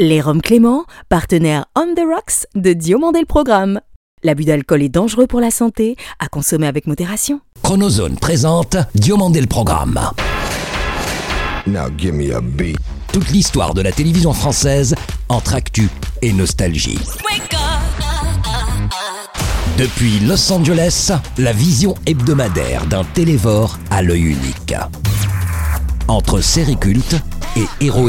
Les Roms Clément, partenaire On the Rocks de Diomandé le Programme. L'abus d'alcool est dangereux pour la santé, à consommer avec modération. Chronozone présente Diomandé le Programme. Now give me a beat. Toute l'histoire de la télévision française entre actu et nostalgie. Depuis Los Angeles, la vision hebdomadaire d'un télévore à l'œil unique. Entre série culte et héros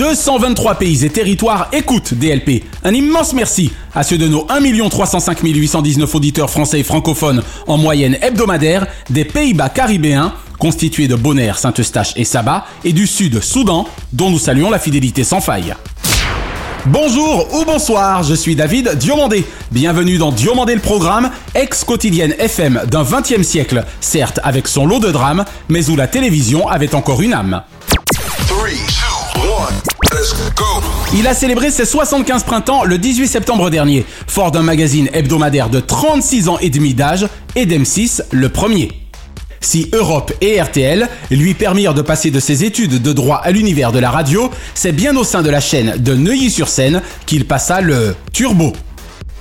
223 pays et territoires écoutent DLP. Un immense merci à ceux de nos 1 305 819 auditeurs français et francophones en moyenne hebdomadaire des Pays-Bas caribéens, constitués de Bonaire, Saint-Eustache et Saba, et du Sud, Soudan, dont nous saluons la fidélité sans faille. Bonjour ou bonsoir, je suis David Diomandé. Bienvenue dans Diomandé le programme, ex-quotidienne FM d'un 20e siècle, certes avec son lot de drames, mais où la télévision avait encore une âme. Il a célébré ses 75 printemps le 18 septembre dernier, fort d'un magazine hebdomadaire de 36 ans et demi d'âge et d'M6 le premier. Si Europe et RTL lui permirent de passer de ses études de droit à l'univers de la radio, c'est bien au sein de la chaîne de Neuilly-sur-Seine qu'il passa le turbo.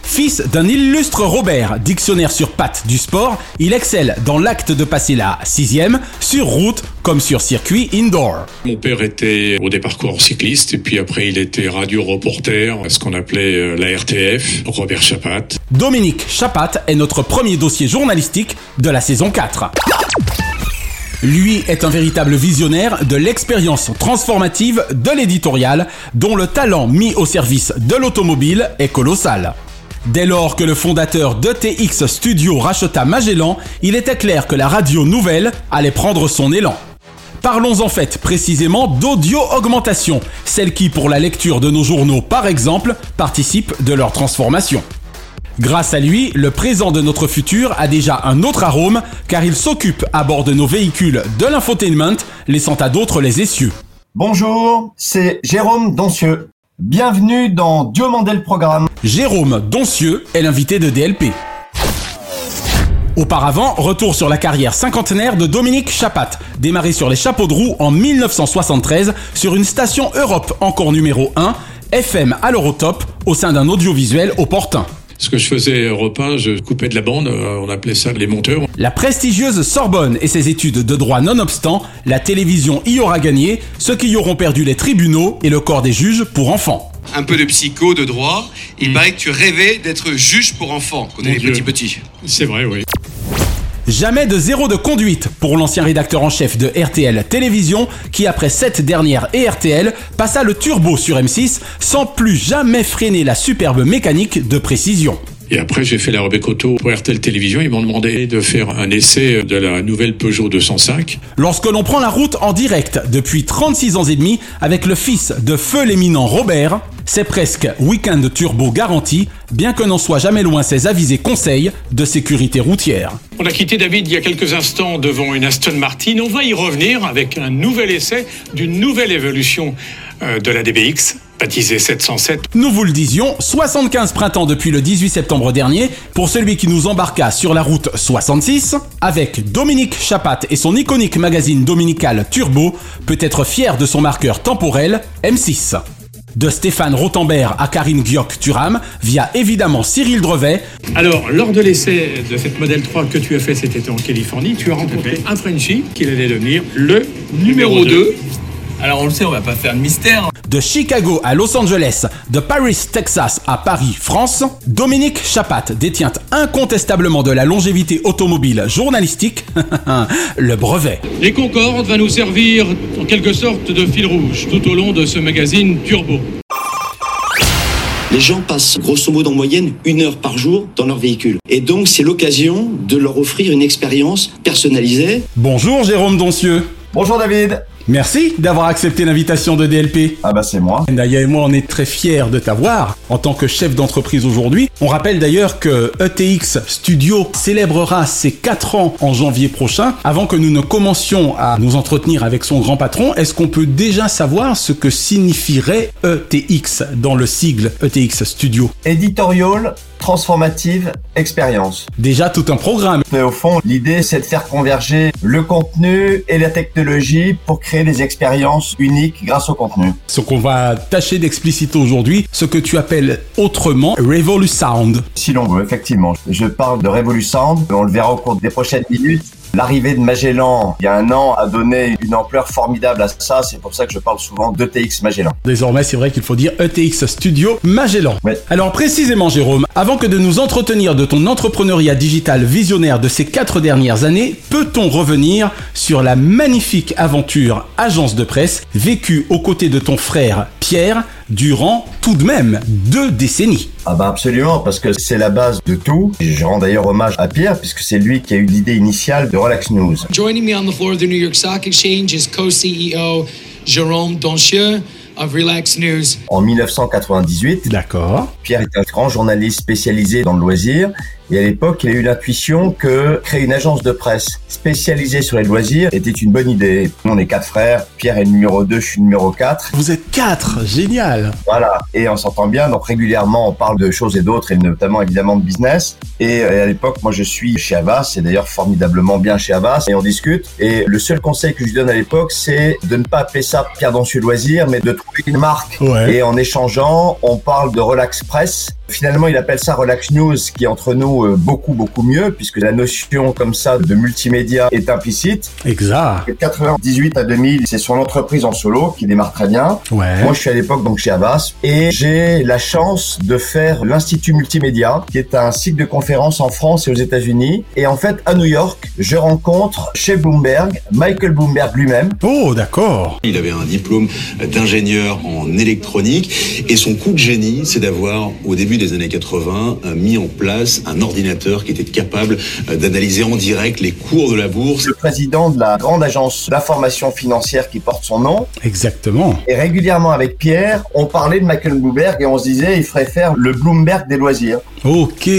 Fils d'un illustre Robert, dictionnaire sur pattes du sport, il excelle dans l'acte de passer la sixième, sur route comme sur circuit indoor. Mon père était au départ coureur cycliste et puis après il était radio-reporter, ce qu'on appelait euh, la RTF, Robert Chapat. Dominique Chapat est notre premier dossier journalistique de la saison 4. Lui est un véritable visionnaire de l'expérience transformative de l'éditorial, dont le talent mis au service de l'automobile est colossal. Dès lors que le fondateur d'ETX Studio racheta Magellan, il était clair que la radio nouvelle allait prendre son élan. Parlons en fait précisément d'audio-augmentation, celle qui, pour la lecture de nos journaux par exemple, participe de leur transformation. Grâce à lui, le présent de notre futur a déjà un autre arôme, car il s'occupe à bord de nos véhicules de l'infotainment, laissant à d'autres les essieux. Bonjour, c'est Jérôme Doncieux. Bienvenue dans le programme. Jérôme Doncieux est l'invité de DLP. Auparavant, retour sur la carrière cinquantenaire de Dominique Chapat, démarré sur les chapeaux de roue en 1973 sur une station Europe encore numéro 1, FM à l'Eurotop, au sein d'un audiovisuel opportun. Ce que je faisais Europe 1, je coupais de la bande, euh, on appelait ça les monteurs. La prestigieuse Sorbonne et ses études de droit nonobstant, la télévision y aura gagné, ceux qui y auront perdu les tribunaux et le corps des juges pour enfants. un peu de psycho, de droit. Il paraît que tu rêvais d'être juge pour enfants quand on Mon était Dieu. petit petit. C'est vrai, oui. Jamais de zéro de conduite pour l'ancien rédacteur en chef de RTL Télévision qui après cette dernière et RTL passa le turbo sur M6 sans plus jamais freiner la superbe mécanique de précision. Et après, j'ai fait la Rebecca Auto pour RTL Télévision. Ils m'ont demandé de faire un essai de la nouvelle Peugeot 205. Lorsque l'on prend la route en direct depuis 36 ans et demi avec le fils de feu l'éminent Robert, c'est presque week-end turbo garanti, bien que n'en soit jamais loin ses avisés conseils de sécurité routière. On a quitté David il y a quelques instants devant une Aston Martin. On va y revenir avec un nouvel essai d'une nouvelle évolution euh, de la DBX, baptisée 707. Nous vous le disions, 75 printemps depuis le 18 septembre dernier pour celui qui nous embarqua sur la route 66 avec Dominique Chapat et son iconique magazine dominical Turbo peut être fier de son marqueur temporel M6. De Stéphane Rothenberg à Karine Gioc-Turam via évidemment Cyril Drevet, Alors, lors de l'essai de cette modèle 3 que tu as fait cet été en Californie, tu as rencontré un Frenchie qui allait devenir le numéro 2. Alors on le sait, on va pas faire de mystère. de Chicago à Los Angeles, de Paris, Texas à Paris, France, Dominique Chapat détient incontestablement de la longévité automobile journalistique, le brevet. Les Concorde va nous servir en quelque sorte de fil rouge tout au long de ce magazine Turbo. Les gens passent grosso modo en moyenne une heure par jour dans leur véhicule. Et donc c'est l'occasion de leur offrir une expérience personnalisée. Bonjour Jérôme Doncieux. Bonjour David. Merci d'avoir accepté l'invitation de DLP. Ah bah c'est moi. Naya et moi, on est très fiers de t'avoir en tant que chef d'entreprise aujourd'hui. On rappelle d'ailleurs que ETX Studio célébrera ses 4 ans en janvier prochain. Avant que nous ne commencions à nous entretenir avec son grand patron, est-ce qu'on peut déjà savoir ce que signifierait ETX dans le sigle ETX Studio? Editorial transformative expérience. Déjà tout un programme. Mais au fond, l'idée c'est de faire converger le contenu et la technologie pour créer des expériences uniques grâce au contenu. Ce qu'on va tâcher d'expliciter aujourd'hui, ce que tu appelles autrement Revolusound. Si l'on veut, effectivement. Je parle de Revolusound, on le verra au cours des prochaines minutes. L'arrivée de Magellan il y a un an a donné une ampleur formidable à ça. C'est pour ça que je parle souvent d'ETX Magellan. Désormais, c'est vrai qu'il faut dire ETX Studio Magellan. Oui. Alors précisément, Jérôme, avant que de nous entretenir de ton entrepreneuriat digital visionnaire de ces quatre dernières années, peut-on revenir sur la magnifique aventure agence de presse vécue aux côtés de ton frère Pierre durant tout de même deux décennies. Ah bah absolument, parce que c'est la base de tout. Je rends d'ailleurs hommage à Pierre, puisque c'est lui qui a eu l'idée initiale de Relax News. Joining me on the floor of the New York Stock Exchange is co-CEO Jérôme Donchieux of Relax News. En 1998, D'accord. Pierre est un grand journaliste spécialisé dans le loisir. Et à l'époque, il a eu l'intuition que créer une agence de presse spécialisée sur les loisirs était une bonne idée. Nous, on est quatre frères. Pierre est le numéro 2, je suis le numéro 4. Vous êtes quatre, génial. Voilà. Et on s'entend bien. Donc régulièrement, on parle de choses et d'autres, et notamment évidemment de business. Et euh, à l'époque, moi, je suis chez Avas, et d'ailleurs formidablement bien chez Avas, et on discute. Et le seul conseil que je lui donne à l'époque, c'est de ne pas appeler ça Pierre Dancieux Loisirs, mais de trouver une marque. Ouais. Et en échangeant, on parle de Relax Press. Finalement, il appelle ça Relax News, qui entre nous euh, beaucoup, beaucoup mieux, puisque la notion comme ça de multimédia est implicite. Exact. De 98 à 2000, c'est son entreprise en solo qui démarre très bien. Ouais. Moi, je suis à l'époque donc chez Avas et j'ai la chance de faire l'Institut Multimédia, qui est un cycle de conférences en France et aux États-Unis. Et en fait, à New York, je rencontre chez Bloomberg Michael Bloomberg lui-même. Oh, d'accord. Il avait un diplôme d'ingénieur en électronique et son coup de génie, c'est d'avoir, au début des années 80, euh, mis en place un ordinateur qui était capable euh, d'analyser en direct les cours de la bourse. Le président de la grande agence d'information financière qui porte son nom. Exactement. Et régulièrement avec Pierre, on parlait de Michael Bloomberg et on se disait il ferait faire le Bloomberg des loisirs. Ok.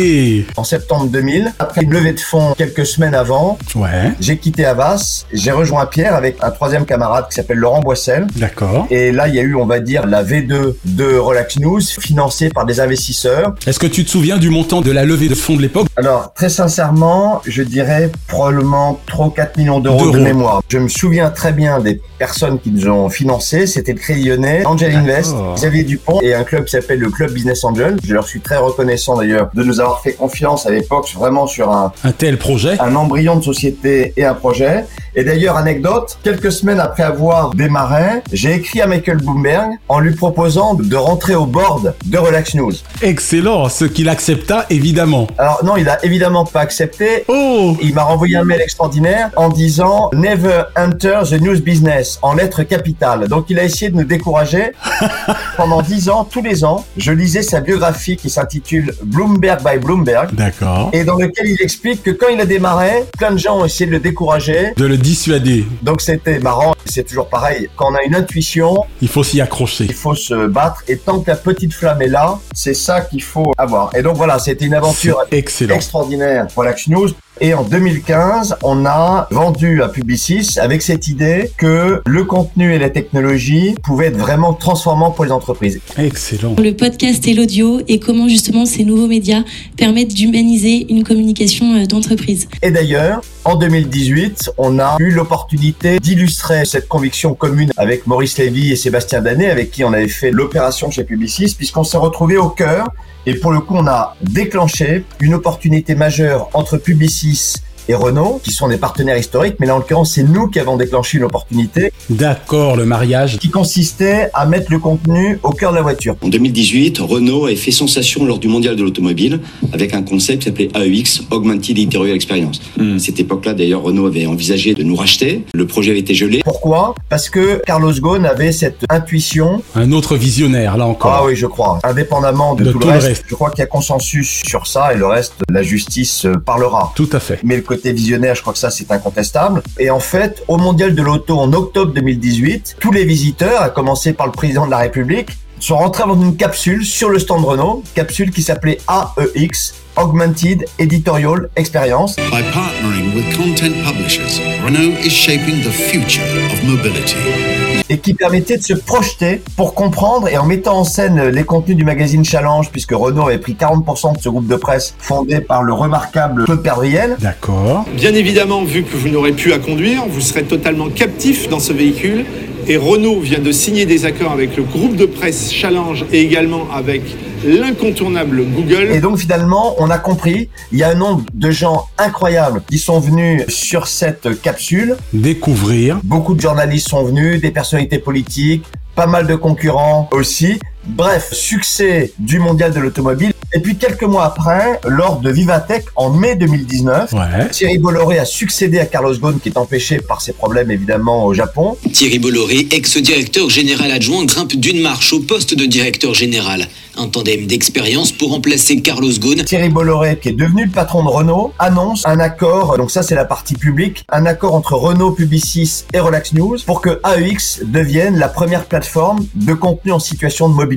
En septembre 2000, après une levée de fonds quelques semaines avant, Ouais. j'ai quitté Avas, j'ai rejoint Pierre avec un troisième camarade qui s'appelle Laurent Boissel. D'accord. Et là, il y a eu, on va dire, la V2 de Relax News, financée par des investisseurs. Est-ce que tu te souviens du montant de la levée de fonds de l'époque? Alors, très sincèrement, je dirais probablement 3 ou 4 millions d'euros de mémoire. Je me souviens très bien des personnes qui nous ont financé. C'était le Crédit Lyonnais, Angel Invest. Xavier Dupont et un club qui s'appelle le Club Business Angel. Je leur suis très reconnaissant d'ailleurs de nous avoir fait confiance à l'époque vraiment sur un, Un tel projet un embryon de société et un projet. Et d'ailleurs, anecdote, quelques semaines après avoir démarré, j'ai écrit à Michael Bloomberg en lui proposant de rentrer au board de Relax News. Excellent, ce qu'il accepta évidemment. Alors non, il a évidemment pas accepté. Oh Il m'a renvoyé un mail extraordinaire en disant Never enter the news business en lettres capitales. Donc il a essayé de nous décourager. Pendant dix ans, tous les ans, je lisais sa biographie qui s'intitule Bloomberg by Bloomberg D'accord. et dans lequel il explique que quand il a démarré, plein de gens ont essayé de le décourager. De le dissuader, Donc c'était marrant. C'est toujours pareil. Quand on a une intuition, il faut s'y accrocher. il faut se battre et tant que la petite flamme est là, c'est ça qu'il faut avoir. Et donc voilà, c'était une aventure excellent. extraordinaire pour News. Et en 2015, on a vendu à Publicis avec cette idée que le contenu et la technologie pouvaient être vraiment transformants pour les entreprises. Excellent. le podcast et l'audio et comment justement ces nouveaux médias permettent d'humaniser une communication euh, d'entreprise. Et d'ailleurs, en 2018, on a eu l'opportunité d'illustrer cette conviction commune avec Maurice Lévy et Sébastien Danet, avec qui on avait fait l'opération chez Publicis, puisqu'on s'est retrouvé au cœur. Et pour le coup, on a déclenché une opportunité majeure entre Publicis et Renault, qui sont des partenaires historiques, mais là en l'occurrence c'est nous qui avons déclenché une opportunité D'accord, le mariage. qui consistait à mettre le contenu au cœur de la voiture. En 2018, Renault avait fait sensation lors du mondial de l'automobile avec un concept qui s'appelait AEX, Augmented Interior Experience. À cette époque-là, d'ailleurs, Renault avait envisagé de nous racheter. Le projet avait été gelé. Pourquoi? Parce que Carlos Ghosn avait cette intuition Un autre visionnaire, là encore. Ah oui, je crois. Indépendamment de, De tout, tout le le reste, reste. je crois qu'il y a consensus sur ça et le reste, la justice euh, parlera. Tout à fait. Mais le côté côté visionnaire, je crois que ça c'est incontestable. Et en fait, au Mondial de l'Auto en octobre 2018, tous les visiteurs, à commencer par le président de la République, sont rentrés dans une capsule sur le stand Renault, capsule qui s'appelait AEX, Augmented Editorial Experience. By partnering with content publishers, Renault is shaping the future of mobility. Et qui permettait de se projeter pour comprendre et en mettant en scène les contenus du magazine Challenge, puisque Renault avait pris 40% de ce groupe de presse fondé par le remarquable Claude Perdriel. D'accord. Bien évidemment, vu que vous n'aurez plus à conduire, vous serez totalement captif dans ce véhicule. Et Renault vient de signer des accords avec le groupe de presse Challenge et également avec l'incontournable Google. Et donc finalement, on a compris, il y a un nombre de gens incroyables qui sont venus sur cette capsule. Découvrir. Beaucoup de journalistes sont venus, des personnalités politiques, pas mal de concurrents aussi. Bref, succès du mondial de l'automobile. Et puis quelques mois après, lors de Vivatech en mai 2019, Ouais. Thierry Bolloré a succédé à Carlos Ghosn qui est empêché par ses problèmes évidemment au Japon. Thierry Bolloré, ex-directeur général adjoint, grimpe d'une marche au poste de directeur général. Un tandem d'expérience pour remplacer Carlos Ghosn. Thierry Bolloré, qui est devenu le patron de Renault, annonce un accord, donc ça c'est la partie publique, un accord entre Renault, Publicis et Relax News pour que AEX devienne la première plateforme de contenu en situation de mobilité.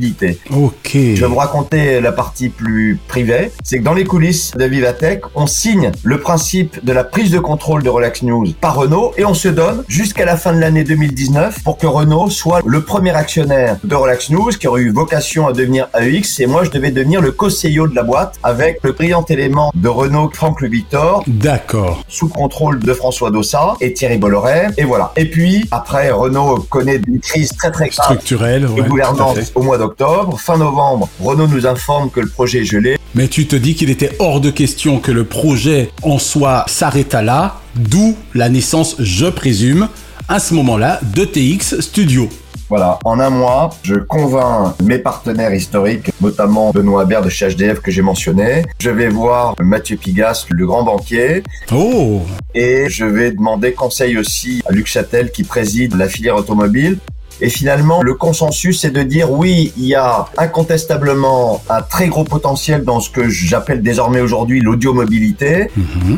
Ok. Je vais vous raconter la partie plus privée. C'est que dans les coulisses de Vivatech, on signe le principe de la prise de contrôle de Relax News par Renault et on se donne jusqu'à la fin de l'année 2019 pour que Renault soit le premier actionnaire de Relax News qui aurait eu vocation à devenir AEX et moi je devais devenir le co-CEO de la boîte avec le brillant élément de Renault Franck Le Victor D'accord. sous contrôle de François Dossat et Thierry Bolloré et voilà. Et puis après Renault connaît une crise très très grave Structurel, de ouais, tout à gouvernance au mois d'octobre. Fin novembre, Renault nous informe que le projet est gelé. Mais tu te dis qu'il était hors de question que le projet en soi s'arrêta là, d'où la naissance, je présume, à ce moment-là, de TX Studio. Voilà, en un mois, je convainc mes partenaires historiques, notamment Benoît Habert de chez HDF que j'ai mentionné. Je vais voir Mathieu Pigas, le grand banquier, Oh et je vais demander conseil aussi à Luc Châtel qui préside la filière automobile. Et finalement, le consensus, c'est de dire oui, il y a incontestablement un très gros potentiel dans ce que j'appelle désormais aujourd'hui l'audiomobilité.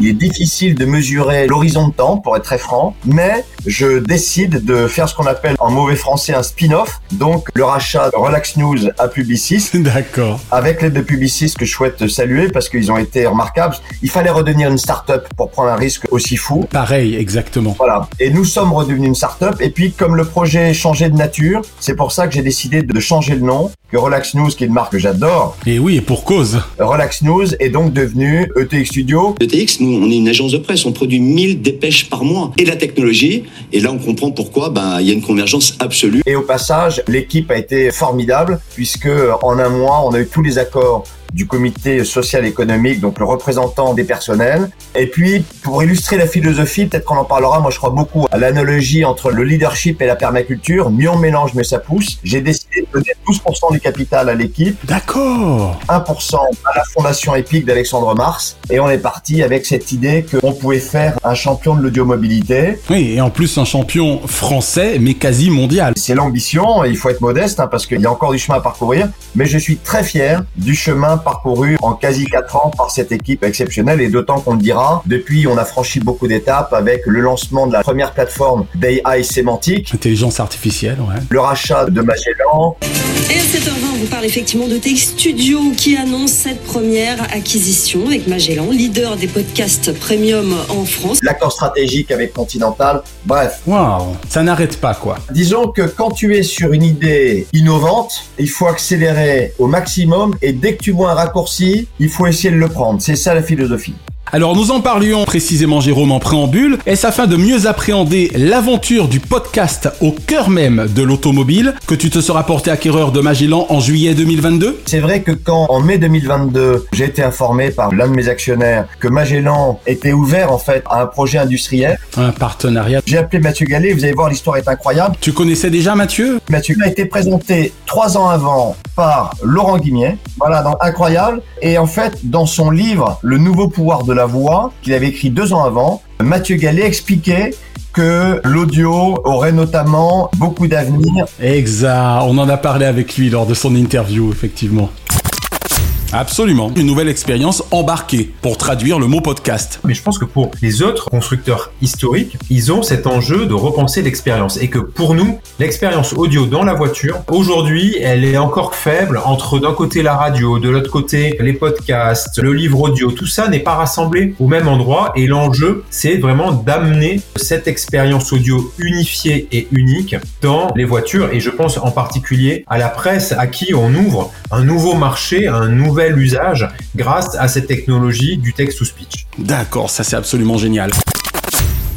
Il est difficile de mesurer l'horizon de temps, pour être très franc, mais je décide de faire ce qu'on appelle en mauvais français un spin-off, donc le rachat Relax News à Publicis, D'accord. avec l'aide de Publicis que je souhaite saluer parce qu'ils ont été remarquables. Il fallait redevenir une start-up pour prendre un risque aussi fou. Pareil, exactement. Voilà. Et nous sommes redevenus une start-up. Et puis, comme le projet changeait de nature, c'est pour ça que j'ai décidé de changer le nom. Que Relax News, qui est une marque que j'adore, Et oui, et pour cause. Relax News est donc devenu ETX Studio. ETX, nous, on est une agence de presse, on produit 1000 dépêches par mois. Et la technologie, et là on comprend pourquoi ben, il y a une convergence absolue. Et au passage, l'équipe a été formidable puisque en un mois, on a eu tous les accords du comité social économique, donc le représentant des personnels. Et puis, pour illustrer la philosophie, peut-être qu'on en parlera, moi je crois beaucoup à l'analogie entre le leadership et la permaculture. Mieux on mélange, mieux ça pousse. J'ai décidé de donner 12% du capital à l'équipe, D'accord. 1% à la fondation épique d'Alexandre Mars. Et on est parti avec cette idée qu'on pouvait faire un champion de l'audiomobilité. Oui, et en plus un champion français, mais quasi mondial. C'est l'ambition, et il faut être modeste hein, parce qu'il y a encore du chemin à parcourir, mais je suis très fier du chemin parcouru en quasi 4 ans par cette équipe exceptionnelle et d'autant qu'on le dira, depuis on a franchi beaucoup d'étapes avec le lancement de la première plateforme d'AI sémantique, Intelligence artificielle, ouais. le rachat de Magellan, Et à 7h20, on vous parle effectivement de TX Studio qui annonce cette première acquisition avec Magellan, leader des podcasts premium en France. l'accord stratégique avec Continental, bref. Waouh, ça n'arrête pas quoi. Disons que quand tu es sur une idée innovante, il faut accélérer au maximum et dès que tu vois un raccourci, il faut essayer de le prendre. C'est ça la philosophie. Alors nous en parlions précisément Jérôme en préambule, est-ce afin de mieux appréhender l'aventure du podcast au cœur même de l'automobile que tu te seras porté acquéreur de Magellan en juillet 2022 C'est vrai que quand en mai 2022, j'ai été informé par l'un de mes actionnaires que Magellan était ouvert en fait à un projet industriel, Un partenariat. j'ai appelé Mathieu Gallet, vous allez voir l'histoire est incroyable. Tu connaissais déjà Mathieu? Mathieu a été présenté trois ans avant par Laurent Guimier, voilà, donc incroyable. Et en fait, dans son livre Le nouveau pouvoir de la voix, qu'il avait écrit deux ans avant, Mathieu Gallet expliquait que l'audio aurait notamment beaucoup d'avenir. Exact, on en a parlé avec lui lors de son interview, effectivement. Absolument. Une nouvelle expérience embarquée pour traduire le mot podcast. Mais je pense que pour les autres constructeurs historiques, ils ont cet enjeu de repenser l'expérience et que pour nous, l'expérience audio dans la voiture, aujourd'hui, elle est encore faible entre d'un côté la radio, de l'autre côté les podcasts, le livre audio, tout ça n'est pas rassemblé au même endroit et l'enjeu, c'est vraiment d'amener cette expérience audio unifiée et unique dans les voitures et je pense en particulier à la presse à qui on ouvre un nouveau marché, un nouvel usage grâce à cette technologie du text-to-speech. D'accord, ça c'est absolument génial.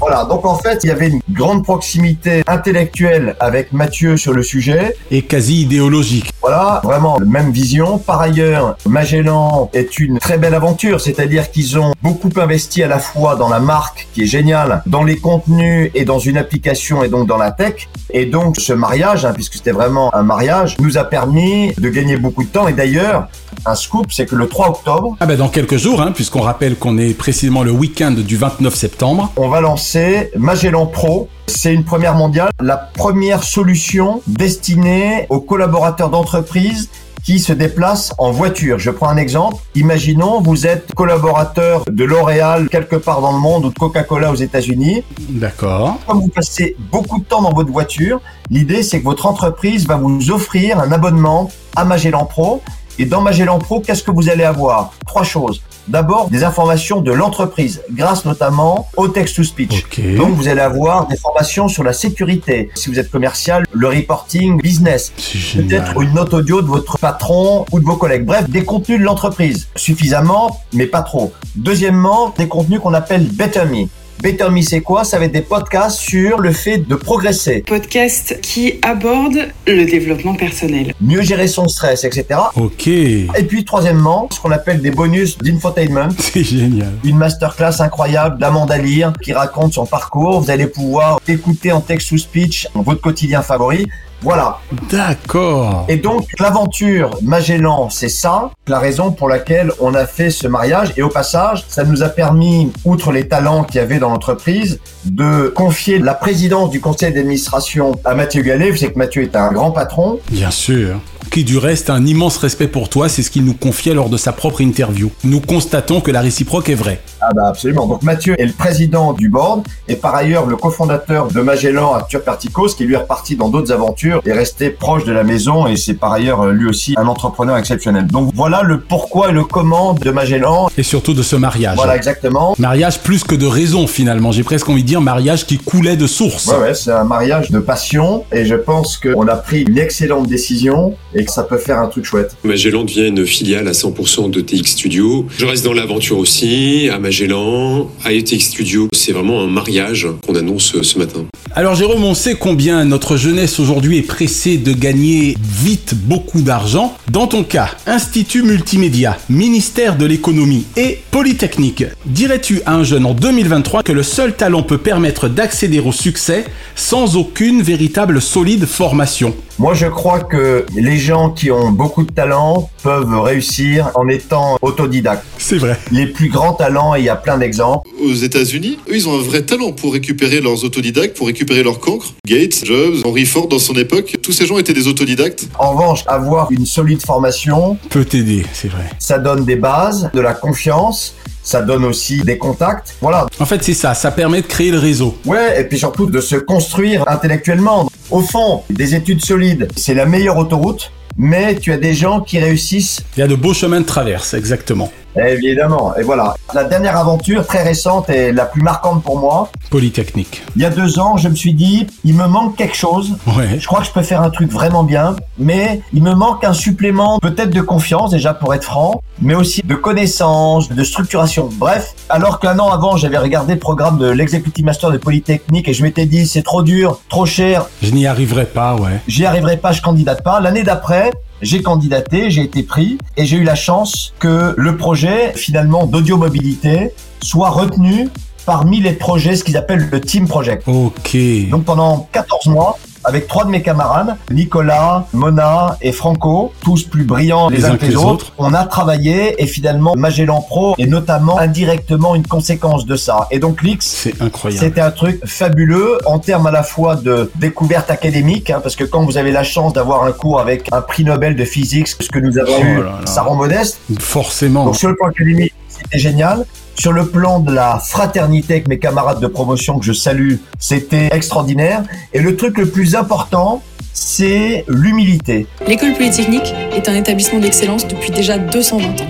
Voilà, donc en fait, il y avait une grande proximité intellectuelle avec Mathieu sur le sujet. Et quasi idéologique. Voilà, vraiment, même vision. Par ailleurs, Magellan est une très belle aventure, c'est-à-dire qu'ils ont beaucoup investi à la fois dans la marque, qui est géniale, dans les contenus et dans une application et donc dans la tech. Et donc, ce mariage, hein, puisque c'était vraiment un mariage, nous a permis de gagner beaucoup de temps. Et d'ailleurs, un scoop, c'est que le 3 octobre... Ah ben dans quelques jours, hein, puisqu'on rappelle qu'on est précisément le week-end du 29 septembre. On va lancer Magellan Pro. C'est une première mondiale, la première solution destinée aux collaborateurs d'entreprise qui se déplacent en voiture. Je prends un exemple. Imaginons, vous êtes collaborateur de L'Oréal quelque part dans le monde ou de Coca-Cola aux États-Unis. D'accord. Comme vous passez beaucoup de temps dans votre voiture, l'idée c'est que votre entreprise va vous offrir un abonnement à Magellan Pro. Et dans Magellan Pro, qu'est-ce que vous allez avoir? Trois choses. D'abord, des informations de l'entreprise, grâce notamment au text-to-speech. Donc, vous allez avoir des formations sur la sécurité. Si vous êtes commercial, le reporting business. Peut-être une note audio de votre patron ou de vos collègues. Bref, des contenus de l'entreprise. Suffisamment, mais pas trop. Deuxièmement, des contenus qu'on appelle Better Me. Better Me, c'est quoi Ça va être des podcasts sur le fait de progresser. Podcast qui aborde le développement personnel. Mieux gérer son stress, etc. Ok. Et puis, troisièmement, ce qu'on appelle des bonus d'infotainment. C'est génial. Une masterclass incroyable d'Amanda Lear qui raconte son parcours. Vous allez pouvoir écouter en texte ou speech votre quotidien favori. Voilà. D'accord. Et donc, l'aventure Magellan, c'est ça, la raison pour laquelle on a fait ce mariage. Et au passage, ça nous a permis, outre les talents qu'il y avait dans l'entreprise, de confier la présidence du conseil d'administration à Mathieu Gallet. Vous savez que Mathieu est un grand patron. Bien sûr. Qui du reste a un immense respect pour toi, c'est ce qu'il nous confiait lors de sa propre interview. Nous constatons que la réciproque est vraie. Ah bah absolument. Donc Mathieu est le président du board et par ailleurs le cofondateur de Magellan, Arthur Perticos, qui lui est reparti dans d'autres aventures, est resté proche de la maison et c'est par ailleurs lui aussi un entrepreneur exceptionnel. Donc voilà le pourquoi et le comment de Magellan. Et surtout de ce mariage. Voilà exactement. Mariage plus que de raison finalement. J'ai presque envie de dire mariage qui coulait de source. Ouais ouais, c'est un mariage de passion et je pense qu'on a pris une excellente décision et que ça peut faire un truc chouette. Magellan devient une filiale à 100% de TX Studio. Je reste dans l'aventure aussi, à Magellan, à TX Studio. C'est vraiment un mariage qu'on annonce ce matin. Alors Jérôme, on sait combien notre jeunesse aujourd'hui est pressée de gagner vite beaucoup d'argent. Dans ton cas, Institut Multimédia, ministère de l'économie et Polytechnique, dirais-tu à un jeune en 2023 que le seul talent peut permettre d'accéder au succès sans aucune véritable solide formation? Moi, je crois que les gens qui ont beaucoup de talent peuvent réussir en étant autodidactes. C'est vrai. Les plus grands talents, et il y a plein d'exemples. Aux États-Unis, eux, ils ont un vrai talent pour récupérer leurs autodidactes, pour récupérer leur cancre. Gates, Jobs, Henry Ford dans son époque, tous ces gens étaient des autodidactes. En revanche, avoir une solide formation peut t'aider, c'est vrai. Ça donne des bases, de la confiance ça donne aussi des contacts. Voilà. En fait, c'est ça, ça permet de créer le réseau. Ouais, et puis surtout de se construire intellectuellement. Au fond, des études solides, c'est la meilleure autoroute, mais tu as des gens qui réussissent. Il y a de beaux chemins de traverse, exactement. Évidemment, et voilà. La dernière aventure, très récente et la plus marquante pour moi. Polytechnique. Il y a deux ans, je me suis dit, il me manque quelque chose. Ouais. Je crois que je peux faire un truc vraiment bien, mais il me manque un supplément, peut-être de confiance déjà pour être franc, mais aussi de connaissances, de structuration. Bref, alors qu'un an avant, j'avais regardé le programme de l'Executive Master de Polytechnique et je m'étais dit, c'est trop dur, trop cher. Je n'y arriverai pas, ouais. J'y arriverai pas, je candidate pas. L'année d'après, j'ai candidaté, j'ai été pris et j'ai eu la chance que le projet finalement d'audio mobilité soit retenu parmi les projets, ce qu'ils appellent le Team Project. Ok. Donc pendant 14 mois, avec trois de mes camarades, Nicolas, Mona et Franco, tous plus brillants les, uns que les autres. On a travaillé et finalement Magellan Pro est notamment indirectement une conséquence de ça. Et donc l'X, C'est incroyable. c'était un truc fabuleux en termes à la fois de découverte académique, hein, parce que quand vous avez la chance d'avoir un cours avec un prix Nobel de physique, ce que nous avons Oh eu, là là. ça rend modeste. Forcément. Donc sur le plan académique, c'était génial. Sur le plan de la fraternité avec mes camarades de promotion que je salue, c'était extraordinaire. Et le truc le plus important, c'est l'humilité. L'école polytechnique est un établissement d'excellence depuis déjà 220 ans.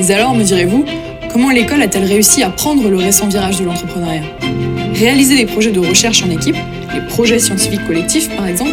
Mais alors, me direz-vous, comment l'école a-t-elle réussi à prendre le récent virage de l'entrepreneuriat? Réaliser des projets de recherche en équipe, les projets scientifiques collectifs par exemple,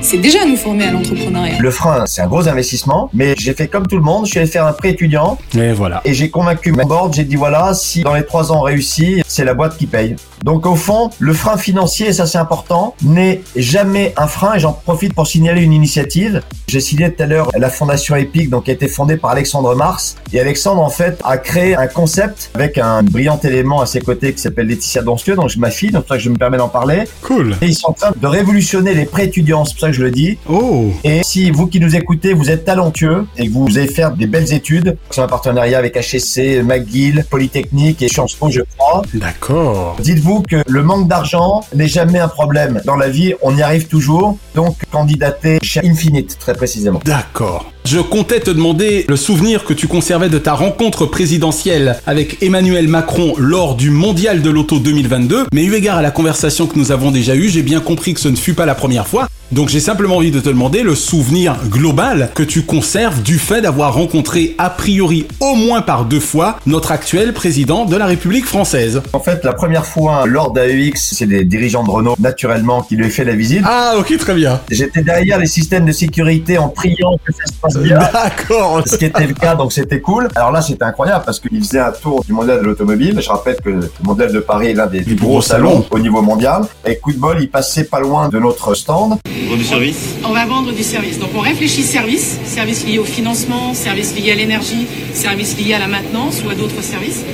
c'est déjà nous former à l'entrepreneuriat. Le frein, c'est un gros investissement, mais j'ai fait comme tout le monde, je suis allé faire un prêt étudiant Et voilà. et j'ai convaincu mon board, j'ai dit voilà, si dans les trois ans on réussit, c'est la boîte qui paye. Donc au fond, le frein financier, ça c'est important, n'est jamais un frein et j'en profite pour signaler une initiative. J'ai signé tout à l'heure la fondation EPIC, donc qui a été fondée par Alexandre Mars. Et Alexandre en fait a créé un concept avec un brillant élément à ses côtés qui s'appelle Laetitia Doncieux, donc ma fille, donc c'est pour ça que je me permets d'en parler. Cool. Et ils sont en train de révolutionner les prêts étudiants, c'est pour ça que je le dis. Oh. Et si vous qui nous écoutez, vous êtes talentueux et que vous allez faire des belles études, c'est un partenariat avec HSC, McGill, Polytechnique et Sciences Po, je crois. D'accord. Dites-vous que le manque d'argent n'est jamais un problème. Dans la vie, on y arrive toujours. Donc, candidatez chez Infinite, très précisément. D'accord. Je comptais te demander le souvenir que tu conservais de ta rencontre présidentielle avec Emmanuel Macron lors du Mondial de l'Auto 2022, mais eu égard à la conversation que nous avons déjà eue, j'ai bien compris que ce ne fut pas la première fois. Donc j'ai simplement envie de te demander le souvenir global que tu conserves du fait d'avoir rencontré a priori au moins par deux fois notre actuel président de la République française. En fait, la première fois, lors d'AEX, c'est des dirigeants de Renault, naturellement, qui lui ont fait la visite. Ah, ok, très bien. J'étais derrière les systèmes de sécurité en priant que ça se passe bien. D'accord. Ce qui était le cas, donc c'était cool. Alors là, c'était incroyable parce qu'il faisait un tour du modèle de l'automobile. Je rappelle que le modèle de Paris est l'un des plus gros gros salons salons. au niveau mondial. Et coup de bol, il passait pas loin de notre stand. Service? On va vendre du service. Donc on réfléchit service, service lié au financement, service lié à l'énergie, service lié à la maintenance ou à d'autres services.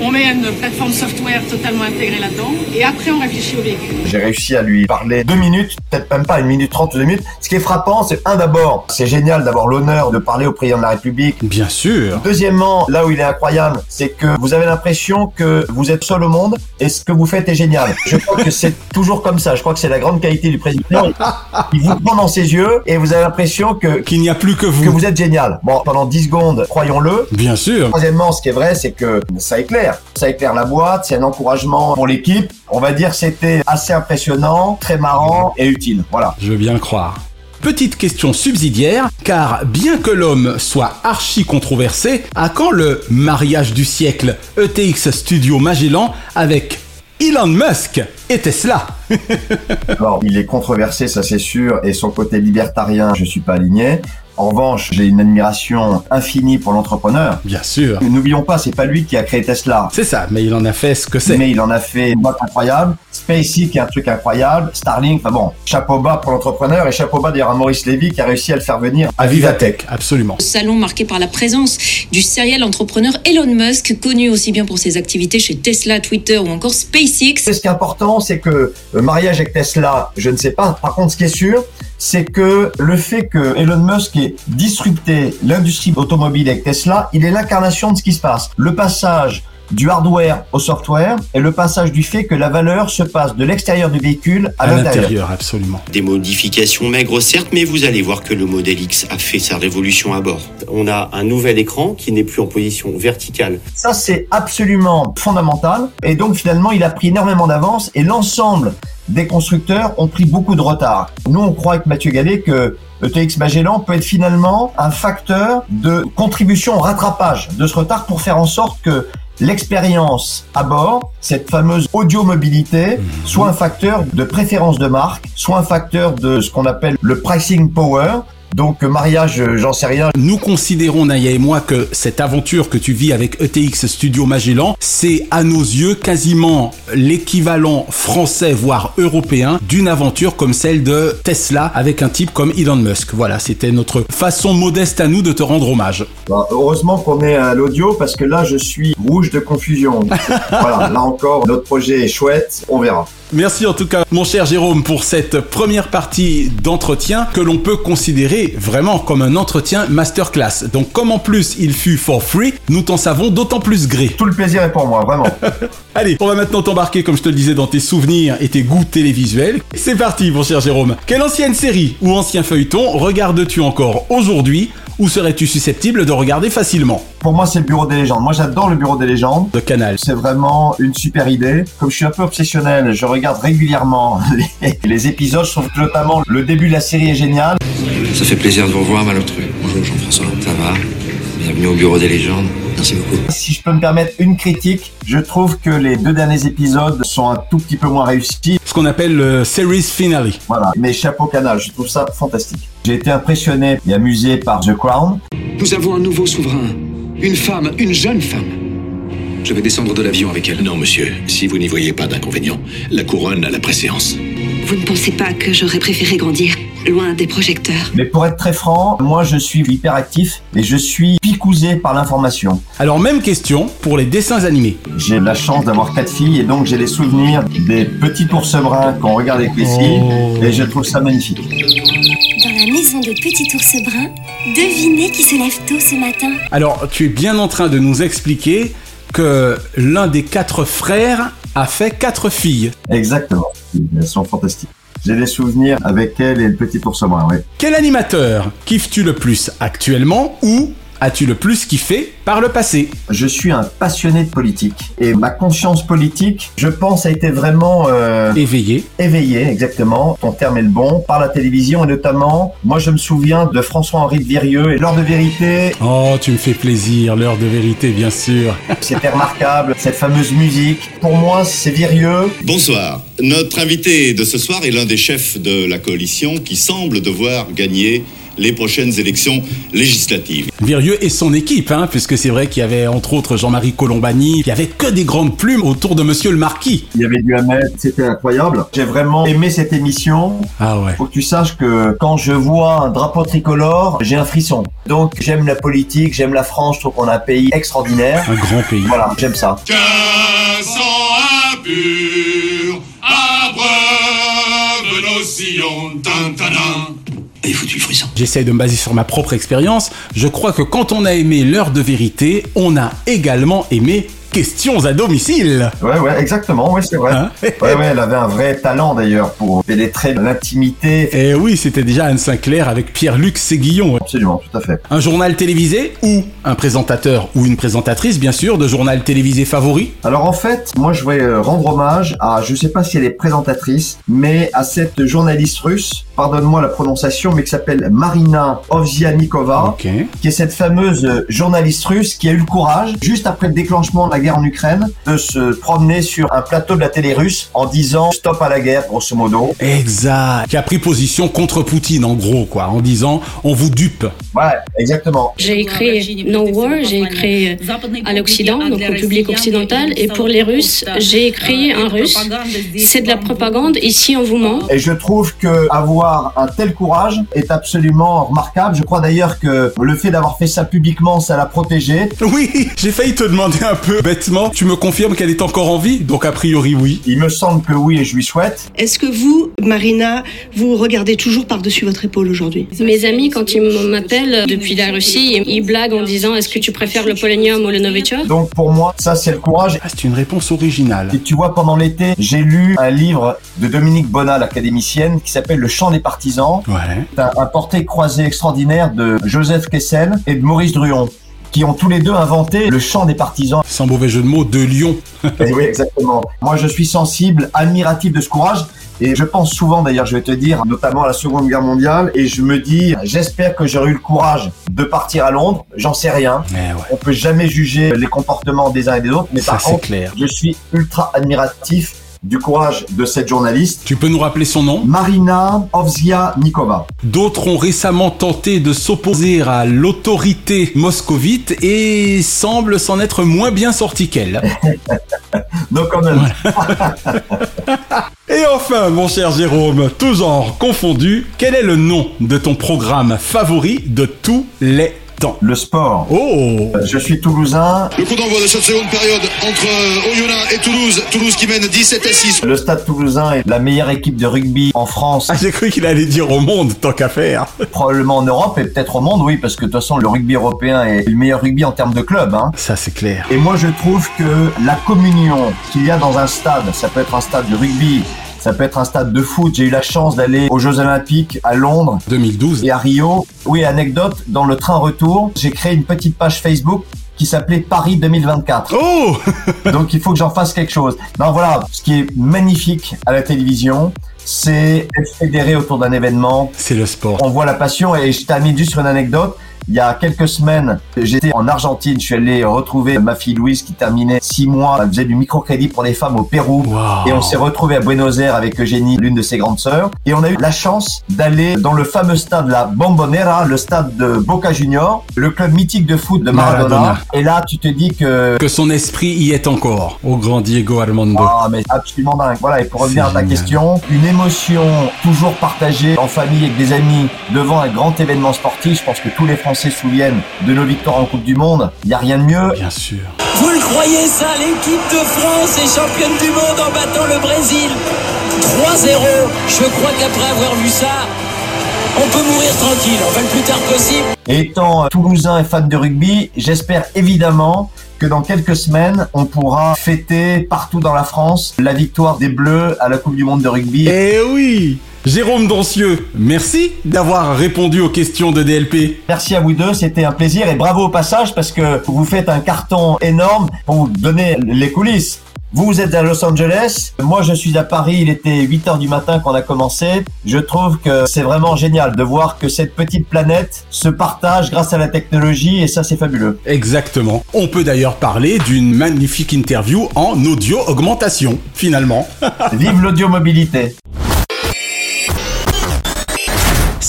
On met une plateforme software totalement intégrée là-dedans et après on réfléchit au véhicule. J'ai réussi à lui parler deux minutes, peut-être même pas une minute trente ou deux minutes. Ce qui est frappant, c'est un d'abord, c'est génial d'avoir l'honneur de parler au président de la République. Bien sûr. Deuxièmement, là où il est incroyable, c'est que vous avez l'impression que vous êtes seul au monde et ce que vous faites est génial. Je crois que c'est toujours comme ça. Je crois que c'est la grande qualité du président. Il vous prend dans ses yeux et vous avez l'impression que qu'il n'y a plus que vous. Que vous êtes génial. Bon, pendant 10 secondes, croyons-le. Bien sûr. Troisièmement, ce qui est vrai, c'est que ça éclaire. Ça éclaire la boîte, c'est un encouragement pour l'équipe. On va dire que c'était assez impressionnant, très marrant et utile. Voilà. Je veux bien le croire. Petite question subsidiaire, car bien que l'homme soit archi controversé, à quand le mariage du siècle ETX Studio Magellan avec Elon Musk et Tesla Alors, il est controversé, ça c'est sûr, et son côté libertarien, je suis pas aligné. En revanche, j'ai une admiration infinie pour l'entrepreneur. Bien sûr. N'oublions pas, c'est pas lui qui a créé Tesla. C'est ça, mais il en a fait ce que c'est. Mais il en a fait une boîte incroyable. SpaceX qui est un truc incroyable. Starlink, enfin bon, chapeau bas pour l'entrepreneur et chapeau bas d'ailleurs à Maurice Lévy qui a réussi à le faire venir à Vivatech. Absolument. Salon marqué par la présence du serial entrepreneur Elon Musk, connu aussi bien pour ses activités chez Tesla, Twitter ou encore SpaceX. Ce qui est important, c'est que le mariage avec Tesla, je ne sais pas. Par contre, ce qui est sûr, c'est que le fait que Elon Musk ait disrupté l'industrie automobile avec Tesla, il est l'incarnation de ce qui se passe. Le passage du hardware au software et le passage du fait que la valeur se passe de l'extérieur du véhicule à, À l'intérieur. l'intérieur, absolument. Des modifications maigres certes, mais vous allez voir que le modèle X a fait sa révolution à bord. On a un nouvel écran qui n'est plus en position verticale. Ça, c'est absolument fondamental. Et donc, finalement, il a pris énormément d'avance et l'ensemble des constructeurs ont pris beaucoup de retard. Nous, on croit avec Mathieu Gallet que ETX Magellan peut être finalement un facteur de contribution au rattrapage de ce retard pour faire en sorte que l'expérience à bord, cette fameuse audio-mobilité, soit un facteur de préférence de marque, soit un facteur de ce qu'on appelle le pricing power, Donc mariage, euh, j'en sais rien. Nous considérons, Naya et moi, que cette aventure que tu vis avec ETX Studio Magellan, c'est à nos yeux quasiment l'équivalent français, voire européen, d'une aventure comme celle de Tesla avec un type comme Elon Musk. Voilà, c'était notre façon modeste à nous de te rendre hommage. Bah, heureusement qu'on est à l'audio parce que là je suis rouge de confusion. voilà, là encore, notre projet est chouette, on verra. Merci en tout cas, mon cher Jérôme, pour cette première partie d'entretien que l'on peut considérer vraiment comme un entretien masterclass. Donc, comme en plus il fut for free, nous t'en savons d'autant plus gré. Tout le plaisir est pour moi, vraiment. Allez, on va maintenant t'embarquer, comme je te le disais, dans tes souvenirs et tes goûts télévisuels. C'est parti, mon cher Jérôme. Quelle ancienne série ou ancien feuilleton regardes-tu encore aujourd'hui ou serais-tu susceptible de regarder facilement? Pour moi, c'est le Bureau des légendes. Moi, j'adore le Bureau des légendes. De Canal. C'est vraiment une super idée. Comme je suis un peu obsessionnel, je regarde régulièrement les, les épisodes. Je trouve que notamment le début de la série est génial. Ça fait plaisir de vous revoir, Malotru. Bonjour Jean-François. Ça va? Bienvenue au Bureau des légendes. Merci beaucoup. Si je peux me permettre une critique, je trouve que les deux derniers épisodes sont un tout petit peu moins réussis. Ce qu'on appelle le series finale. Voilà, mais chapeau canal, je trouve ça fantastique. J'ai été impressionné et amusé par The Crown. Nous avons un nouveau souverain. Une femme, une jeune femme. Je vais descendre de l'avion avec elle. Non, monsieur, si vous n'y voyez pas d'inconvénient, la couronne a la préséance. Vous ne pensez pas que j'aurais préféré grandir loin des projecteurs Mais pour être très franc, moi je suis hyperactif et je suis picousé par l'information. Alors même question pour les dessins animés. J'ai la chance d'avoir quatre filles et donc j'ai les souvenirs des petits ours bruns qu'on regarde avec les filles et je trouve ça magnifique. Dans la maison de Petit Ours Brun, devinez qui se lève tôt ce matin Alors tu es bien en train de nous expliquer que l'un des quatre frères a fait quatre filles. Exactement, elles sont fantastiques. J'ai des souvenirs avec elle et le petit ours brun, oui. Quel animateur kiffes-tu le plus actuellement ou as-tu le plus kiffé par le passé Je suis un passionné de politique et ma conscience politique, je pense, a été vraiment euh, éveillée. Éveillée, exactement. Ton terme est le bon. Par la télévision et notamment, moi, je me souviens de François-Henri de Virieux et l'heure de vérité. Oh, tu me fais plaisir, l'heure de vérité, bien sûr. C'était remarquable, cette fameuse musique. Pour moi, c'est Virieux. Bonsoir. Notre invité de ce soir est l'un des chefs de la coalition qui semble devoir gagner les prochaines élections législatives. Virieux et son équipe, hein, puisque c'est vrai qu'il y avait entre autres Jean-Marie Colombani, il y avait que des grandes plumes autour de Monsieur le Marquis. Il y avait du Hamel, c'était incroyable. J'ai vraiment aimé cette émission. Ah ouais. Faut que tu saches que quand je vois un drapeau tricolore, j'ai un frisson. Donc j'aime la politique, j'aime la France, je trouve qu'on a un pays extraordinaire. Un grand pays. Voilà, j'aime ça. Que Frisson. J'essaie de me baser sur ma propre expérience. Je crois que quand on a aimé l'heure de vérité, on a également aimé questions à domicile. Ouais, ouais, exactement, ouais, c'est vrai. Hein ouais, ouais, elle avait un vrai talent d'ailleurs pour pénétrer l'intimité. Et oui, c'était déjà Anne Sinclair avec Pierre-Luc Séguillon. Absolument, tout à fait. Un journal télévisé ou un présentateur ou une présentatrice, bien sûr, de journal télévisé favori? Alors en fait, moi je vais euh, rendre hommage à, je sais pas si elle est présentatrice, mais à cette journaliste russe, pardonne-moi la prononciation, mais qui s'appelle Marina Ovsianikova, Ok. qui est cette fameuse euh, journaliste russe qui a eu le courage, juste après le déclenchement de la guerre en Ukraine, de se promener sur un plateau de la télé russe en disant stop à la guerre, grosso modo. Exact. Qui a pris position contre Poutine, en gros, quoi, en disant on vous dupe. Ouais, exactement. J'ai écrit No War, j'ai écrit euh, à l'Occident, donc au public occidental, et pour les Russes, j'ai écrit un russe. C'est de la propagande, ici on vous ment. Et je trouve que avoir un tel courage est absolument remarquable. Je crois d'ailleurs que le fait d'avoir fait ça publiquement, ça l'a protégée. Oui, j'ai failli te demander un peu Tu me confirmes qu'elle est encore en vie Donc a priori oui. Il me semble que oui et je lui souhaite. Est-ce que vous, Marina, vous regardez toujours par-dessus votre épaule aujourd'hui? Mes amis, quand ils m'appellent depuis la Russie, ils blaguent en disant Est-ce que tu préfères le polonium ou le Novichok? Donc pour moi, ça c'est le courage. Ah, c'est une réponse originale. Et tu vois, pendant l'été, j'ai lu un livre de Dominique Bonnat, l'académicienne, qui s'appelle Le chant des partisans. Ouais. C'est un, un portrait croisé extraordinaire de Joseph Kessel et de Maurice Druon qui ont tous les deux inventé le chant des partisans. Sans mauvais jeu de mots, de Lyon. Et oui, exactement. Moi, je suis sensible, admiratif de ce courage. Et je pense souvent, d'ailleurs, je vais te dire, notamment à la Seconde Guerre mondiale, et je me dis, j'espère que j'aurai eu le courage de partir à Londres. J'en sais rien. Mais ouais. On peut jamais juger les comportements des uns et des autres, mais Ça, par c'est contre, clair. je suis ultra admiratif du courage de cette journaliste. Tu peux nous rappeler son nom Marina Ovzianikova. D'autres ont récemment tenté de s'opposer à l'autorité moscovite et semblent s'en être moins bien sortis qu'elle. Donc quand même. Et enfin, mon cher Jérôme, tous genres confondus, quel est le nom de ton programme favori de tous les temps Le sport. Oh Je suis toulousain. Le coup d'envoi de cette seconde période entre euh, Oyonnax et Toulouse. Toulouse qui mène 17 à 6. Le stade toulousain est la meilleure équipe de rugby en France. Ah, j'ai cru qu'il allait dire au monde, tant qu'à faire. Probablement en Europe et peut-être au monde, oui, parce que de toute façon, le rugby européen est le meilleur rugby en termes de club. Hein. Ça, c'est clair. Et moi, je trouve que la communion qu'il y a dans un stade, ça peut être un stade de rugby, ça peut être un stade de foot. J'ai eu la chance d'aller aux Jeux Olympiques à Londres 2012 et à Rio. Oui, anecdote, dans le train retour, j'ai créé une petite page Facebook qui s'appelait Paris 2024. Oh Donc il faut que j'en fasse quelque chose. Non voilà, ce qui est magnifique à la télévision, c'est être fédéré autour d'un événement. C'est le sport. On voit la passion et je termine juste sur une anecdote. Il y a quelques semaines, j'étais en Argentine. Je suis allé retrouver ma fille Louise qui terminait six mois. Elle faisait du microcrédit pour les femmes au Pérou. Wow. Et on s'est retrouvé à Buenos Aires avec Eugénie, l'une de ses grandes sœurs. Et on a eu la chance d'aller dans le fameux stade, la Bombonera, le stade de Boca Junior, le club mythique de foot de Maradona. Maradona. Et là, tu te dis que... Que son esprit y est encore, au grand Diego Armando. Ah, mais absolument dingue. Voilà, et pour revenir à ta génial. question, une émotion toujours partagée en famille avec des amis devant un grand événement sportif. Je pense que tous les Français se souviennent de nos victoires en Coupe du Monde. Il n'y a rien de mieux. Bien sûr. Vous le croyez ça, l'équipe de France est championne du monde en battant le Brésil 3-0. Je crois qu'après avoir vu ça, on peut mourir tranquille, enfin le plus tard possible. Et étant euh, toulousain et fan de rugby, j'espère évidemment que dans quelques semaines, on pourra fêter partout dans la France la victoire des Bleus à la Coupe du Monde de rugby. Eh oui Jérôme Doncieux, merci d'avoir répondu aux questions de DLP. Merci à vous deux, c'était un plaisir et bravo au passage parce que vous faites un carton énorme pour vous donner les coulisses. Vous, êtes à Los Angeles, moi je suis à Paris, il était 8 heures du matin quand on a commencé. Je trouve que c'est vraiment génial de voir que cette petite planète se partage grâce à la technologie et ça c'est fabuleux. Exactement. On peut d'ailleurs parler d'une magnifique interview en audio augmentation, finalement. Vive l'audiomobilité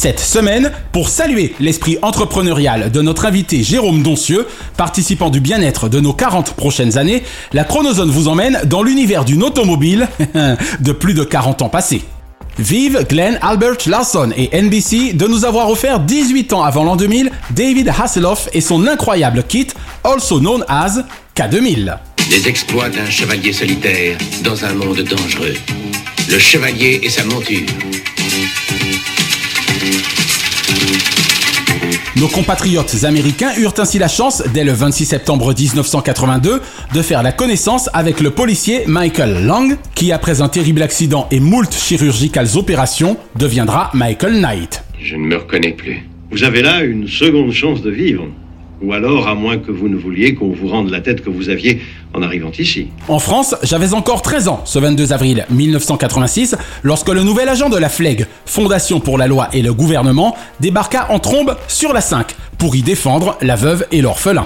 Cette semaine, pour saluer l'esprit entrepreneurial de notre invité Jérôme Doncieux, participant du bien-être de nos 40 prochaines années, la Chronozone vous emmène dans l'univers d'une automobile de plus de 40 ans passés. Vive Glenn Albert Larson et NBC de nous avoir offert 18 ans avant l'an 2000 David Hasselhoff et son incroyable kit, also known as K2000. Les exploits d'un chevalier solitaire dans un monde dangereux. Le chevalier et sa monture. Nos compatriotes américains eurent ainsi la chance, dès le 26 septembre 1982, de faire la connaissance avec le policier Michael Lang, qui après un terrible accident et moult chirurgicales opérations, deviendra Michael Knight. Je ne me reconnais plus. Vous avez là une seconde chance de vivre. Ou alors, à moins que vous ne vouliez qu'on vous rende la tête que vous aviez en arrivant ici. En France, j'avais encore 13 ans ce 22 avril 1986 lorsque le nouvel agent de la FLEG, Fondation pour la loi et le gouvernement, débarqua en trombe sur la 5 pour y défendre la veuve et l'orphelin.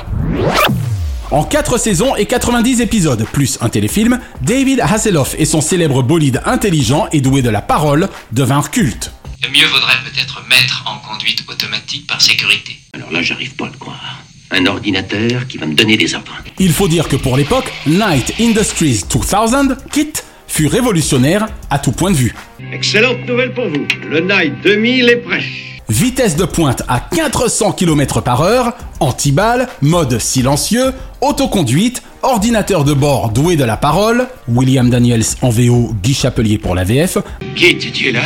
En 4 saisons et 90 épisodes, plus un téléfilm, David Hasselhoff et son célèbre bolide intelligent et doué de la parole devinrent cultes. Le mieux vaudrait peut-être mettre en conduite automatique par sécurité. Alors là, j'arrive pas à le croire. Un ordinateur qui va me donner des ordres. Il faut dire que pour l'époque, Knight Industries 2000, KIT, fut révolutionnaire à tout point de vue. Excellente nouvelle pour vous. Le Night 2000 est prêt. Vitesse de pointe à 400 km par heure, anti-balle, mode silencieux, autoconduite, ordinateur de bord doué de la parole, William Daniels en VO, Guy Chapelier pour la VF, Kit, tu es là?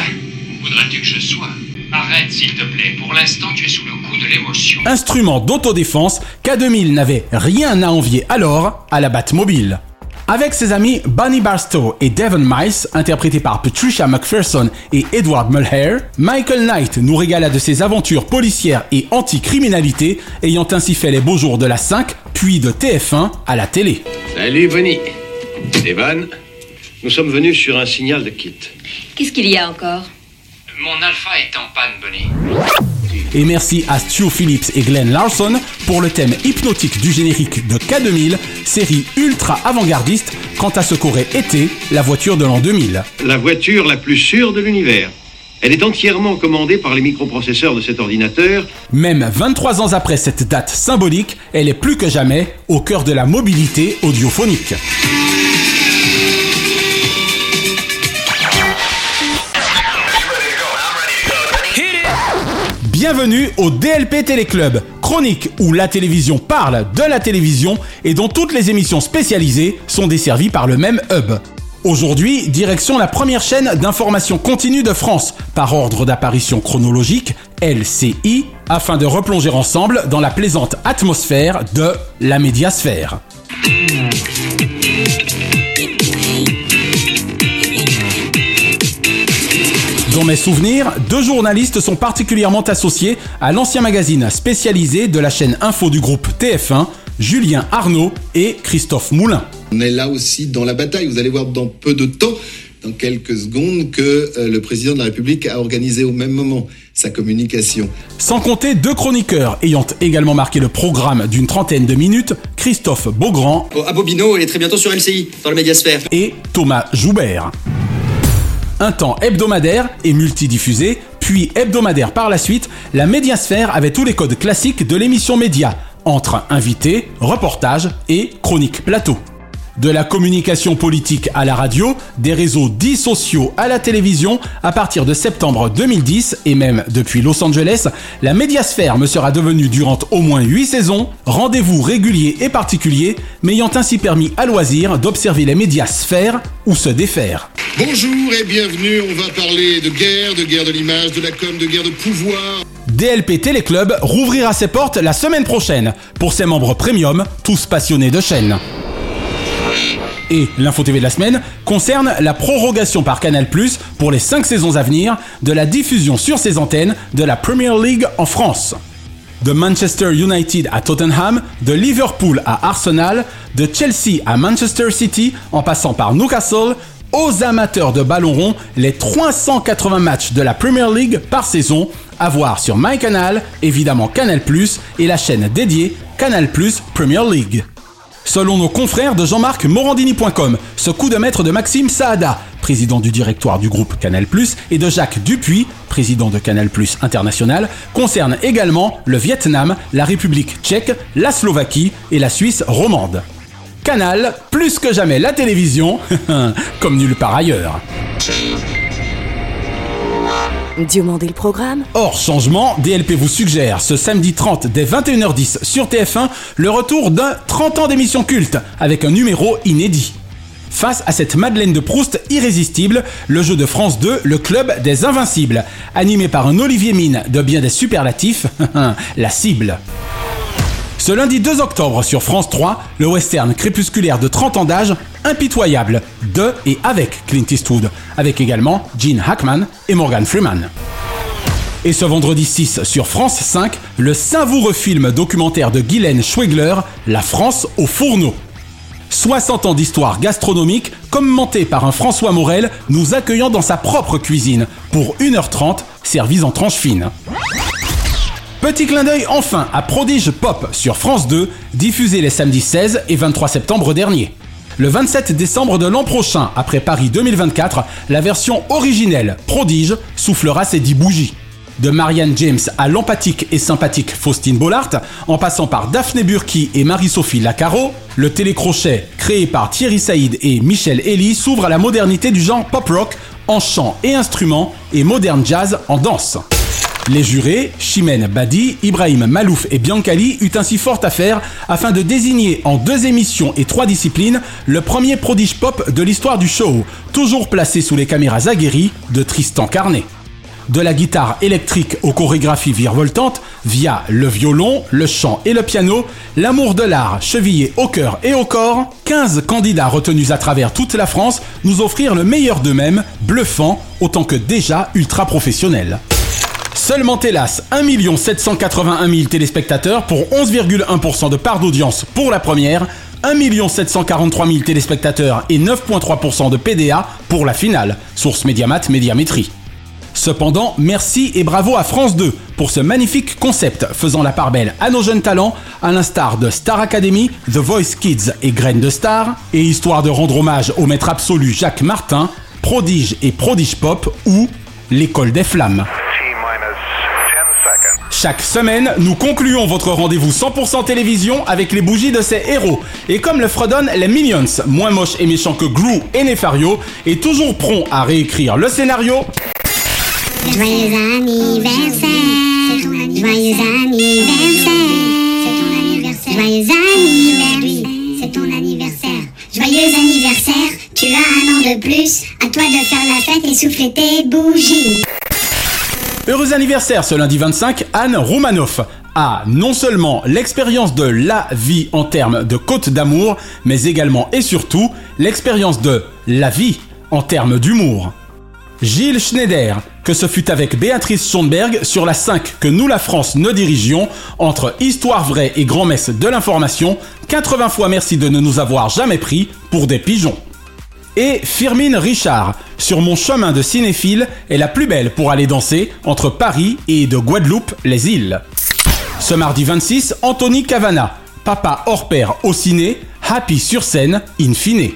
Voudrais-tu que je sois? Arrête, s'il te plaît. Pour l'instant, tu es sous le coup de l'émotion. instrument d'autodéfense, K2000 n'avait rien à envier alors à la Batmobile. Avec ses amis Bonnie Barstow et Devon Mice, interprétés par Patricia McPherson et Edward Mulhare, Michael Knight nous régala de ses aventures policières et anti-criminalité, ayant ainsi fait les beaux jours de la 5, puis de TF1 à la télé. Salut, Bonnie. Evan, nous sommes venus sur un signal de kit. Qu'est-ce qu'il y a encore? Mon alpha est en panne, Bonnie. Et merci à Stu Phillips et Glenn Larson pour le thème hypnotique du générique de K2000, série ultra avant-gardiste quant à ce qu'aurait été la voiture de l'an 2000. La voiture la plus sûre de l'univers. Elle est entièrement commandée par les microprocesseurs de cet ordinateur. Même 23 ans après cette date symbolique, elle est plus que jamais au cœur de la mobilité audiophonique. Bienvenue au DLP Téléclub, chronique où la télévision parle de la télévision et dont toutes les émissions spécialisées sont desservies par le même hub. Aujourd'hui, direction la première chaîne d'information continue de France, par ordre d'apparition chronologique, LCI, afin de replonger ensemble dans la plaisante atmosphère de la médiasphère. Dans mes souvenirs, deux journalistes sont particulièrement associés à l'ancien magazine spécialisé de la chaîne info du groupe TF1, Julien Arnaud et Christophe Moulin. On est là aussi dans la bataille. Vous allez voir dans peu de temps, dans quelques secondes, que euh, le président de la République a organisé au même moment sa communication. Sans compter deux chroniqueurs ayant également marqué le programme d'une trentaine de minutes, Christophe Beaugrand à Bobino et très bientôt sur LCI, dans la médiasphère. et Thomas Joubert. Un temps hebdomadaire et multidiffusé, puis hebdomadaire par la suite, la médiasphère avait tous les codes classiques de l'émission média, entre invités, reportages et chroniques plateau. De la communication politique à la radio, des réseaux dits sociaux à la télévision, à partir de septembre 2010 et même depuis Los Angeles, la médiasphère me sera devenue durant au moins 8 saisons, rendez-vous réguliers et particuliers, m'ayant ainsi permis à loisir d'observer les médias ou se défaire. Bonjour et bienvenue. On va parler de guerre, de guerre de l'image, de la com, de guerre de pouvoir. DLP Téléclub rouvrira ses portes la semaine prochaine pour ses membres premium, tous passionnés de chaînes. Et l'info TV de la semaine concerne la prorogation par Canal+ pour les 5 saisons à venir de la diffusion sur ses antennes de la Premier League en France. De Manchester United à Tottenham, de Liverpool à Arsenal, de Chelsea à Manchester City, en passant par Newcastle, aux amateurs de ballon rond, les 380 matchs de la Premier League par saison à voir sur MyCanal, évidemment Canal+, et la chaîne dédiée Canal+ Premier League. Selon nos confrères de Jean-Marc Morandini.com, ce coup de maître de Maxime Saada, président du directoire du groupe Canal+, et de Jacques Dupuis, président de Canal+ International, concerne également le Vietnam, la République tchèque, la Slovaquie et la Suisse romande. Canal, plus que jamais la télévision, comme nulle part ailleurs. Diomandé le programme Hors changement, DLP vous suggère ce samedi 30 dès 21h10 sur TF1 le retour d'un 30 ans d'émission culte avec un numéro inédit. Face à cette Madeleine de Proust irrésistible, le jeu de France 2, le club des invincibles, animé par un Olivier Mine de bien des superlatifs, la cible. Ce lundi 2 octobre sur France 3, le western crépusculaire de 30 ans d'âge, impitoyable, de et avec Clint Eastwood, avec également Gene Hackman et Morgan Freeman. Et ce vendredi 6 sur France 5, le savoureux film documentaire de Guylaine Schwegler, La France au fourneau. 60 ans d'histoire gastronomique commenté par un François Morel nous accueillant dans sa propre cuisine pour 1h30 servies en tranches fines. Petit clin d'œil enfin à Prodige Pop sur France 2, diffusé les samedis 16 et 23 septembre dernier. Le 27 décembre de l'an prochain, après Paris 2024, la version originelle Prodige soufflera ses 10 bougies. De Marianne James à l'empathique et sympathique Faustine Bollard, en passant par Daphné Burki et Marie-Sophie Lacaro, le télécrochet créé par Thierry Saïd et Michel Elie s'ouvre à la modernité du genre pop rock en chant et instruments et moderne jazz en danse. Les jurés, Chimène Badi, Ibrahim Malouf et Biancali eurent ainsi fort à faire afin de désigner en deux émissions et trois disciplines le premier prodige pop de l'histoire du show, toujours placé sous les caméras aguerries de Tristan Carnet. De la guitare électrique aux chorégraphies virevoltantes, via le violon, le chant et le piano, l'amour de l'art chevillé au cœur et au corps, 15 candidats retenus à travers toute la France nous offrirent le meilleur d'eux-mêmes, bluffant autant que déjà ultra professionnels. Seulement hélas 1 781 000 téléspectateurs pour 11,1% de part d'audience pour la première, 1 743 000 téléspectateurs et 9,3% de PDA pour la finale, source Mediamat Médiamétrie. Cependant, merci et bravo à France 2 pour ce magnifique concept faisant la part belle à nos jeunes talents, à l'instar de Star Academy, The Voice Kids et Graines de Star, et histoire de rendre hommage au maître absolu Jacques Martin, Prodige et Prodige Pop ou L'école des flammes. Chaque semaine, nous concluons votre rendez-vous 100% télévision avec les bougies de ces héros. Et comme le fredonnent les Minions, moins moches et méchants que Gru et Nefario, et toujours prompt à réécrire le scénario. Joyeux anniversaire, joyeux anniversaire, joyeux anniversaire, c'est ton anniversaire. Joyeux anniversaire, tu as un an de plus, à toi de faire la fête et souffler tes bougies. Heureux anniversaire ce lundi 25, Anne Romanoff a non seulement l'expérience de la vie en termes de côte d'amour, mais également et surtout l'expérience de la vie en termes d'humour. Gilles Schneider, que ce fut avec Béatrice Schoenberg sur la 5 que nous la France ne dirigions, entre Histoire vraie et Grand-Messe de l'information, 80 fois merci de ne nous avoir jamais pris pour des pigeons. Et Firmine Richard, sur mon chemin de cinéphile, est la plus belle pour aller danser entre Paris et de Guadeloupe les îles. Ce mardi 26, Anthony Cavana, papa hors pair au ciné, happy sur scène, in fine.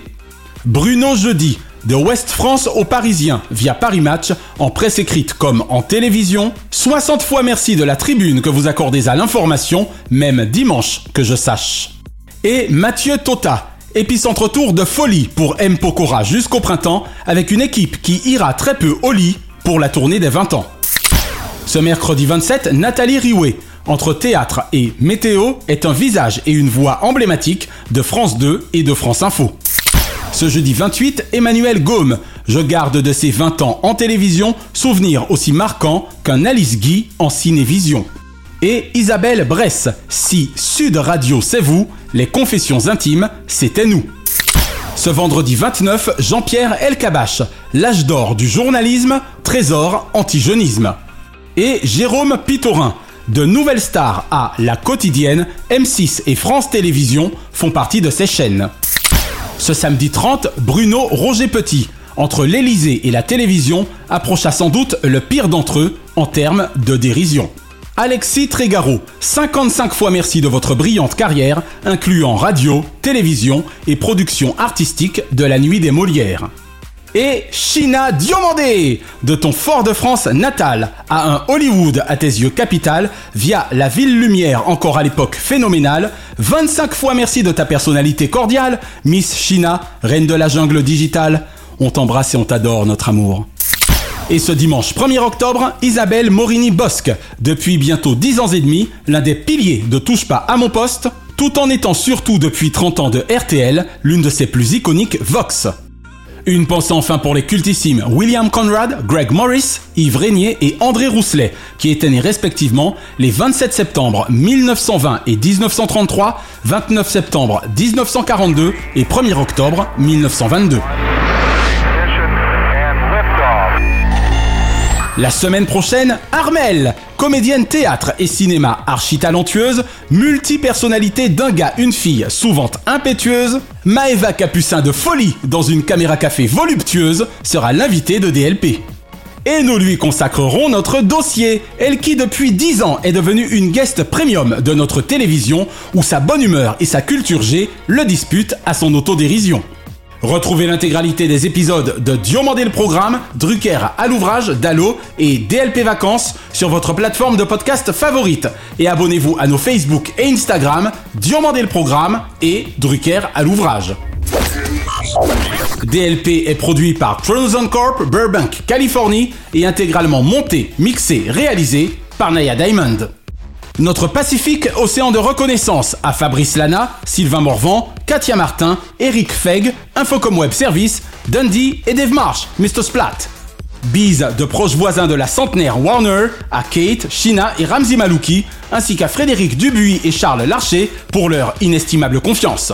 Bruno Jeudi, de West France aux Parisiens via Paris Match, en presse écrite comme en télévision. 60 fois merci de la tribune que vous accordez à l'information, même dimanche que je sache. Et Mathieu Tota, épicentre tour de folie pour M. Pokora jusqu'au printemps, avec une équipe qui ira très peu au lit pour la tournée des 20 ans. Ce mercredi 27, Nathalie Riouet, entre théâtre et météo, est un visage et une voix emblématique de France 2 et de France Info. Ce jeudi 28, Emmanuel Gaume, je garde de ses 20 ans en télévision souvenir aussi marquant qu'un Alice Guy en cinévision. Et Isabelle Bresse, si Sud Radio c'est vous, les confessions intimes, c'était nous. Ce vendredi 29, Jean-Pierre Elkabach, l'âge d'or du journalisme, trésor anti-jeunisme. Et Jérôme Pitorin, de Nouvelle Star à La Quotidienne, M6 et France Télévisions font partie de ces chaînes. Ce samedi 30, Bruno Roger Petit, entre l'Elysée et la télévision, approcha sans doute le pire d'entre eux en termes de dérision. Alexis Trégaro, 55 fois merci de votre brillante carrière, incluant radio, télévision et production artistique de la nuit des Molières. Et China Diomandé, de ton Fort-de-France natal à un Hollywood à tes yeux capital via la ville lumière encore à l'époque phénoménale. 25 fois merci de ta personnalité cordiale, Miss China, reine de la jungle digitale. On t'embrasse et on t'adore, notre amour. Et ce dimanche 1er octobre, Isabelle Morini-Bosque, depuis bientôt 10 ans et demi, l'un des piliers de Touche pas à mon poste, tout en étant surtout depuis 30 ans de RTL, l'une de ses plus iconiques Vox. Une pensée enfin pour les cultissimes William Conrad, Greg Morris, Yves Régnier et André Rousselet, qui étaient nés respectivement les 27 septembre 1920 et 1933, 29 septembre 1942 et 1er octobre 1922. La semaine prochaine, Armel, comédienne théâtre et cinéma archi-talentueuse, multi-personnalité d'un gars, une fille, souvent impétueuse, Maeva Capucin de folie dans une caméra café voluptueuse sera l'invitée de DLP. Et nous lui consacrerons notre dossier, elle qui depuis 10 ans est devenue une guest premium de notre télévision où sa bonne humeur et sa culture G le disputent à son autodérision. Retrouvez l'intégralité des épisodes de Diomandé le Programme, Drucker à l'ouvrage, Dallo et DLP Vacances sur votre plateforme de podcast favorite. Et abonnez-vous à nos Facebook et Instagram, Diomandé le Programme et Drucker à l'ouvrage. DLP est produit par Frozen Corp, Burbank, Californie et intégralement monté, mixé, réalisé par Naya Diamond. Notre Pacifique Océan de reconnaissance à Fabrice Lana, Sylvain Morvan, Katia Martin, Eric Feg, Infocom Web Service, Dundee et Dave Marsh, Mr. Splat. Bise de proches voisins de la centenaire Warner à Kate, Shina et Ramzi Malouki, ainsi qu'à Frédéric Dubuis et Charles Larcher pour leur inestimable confiance.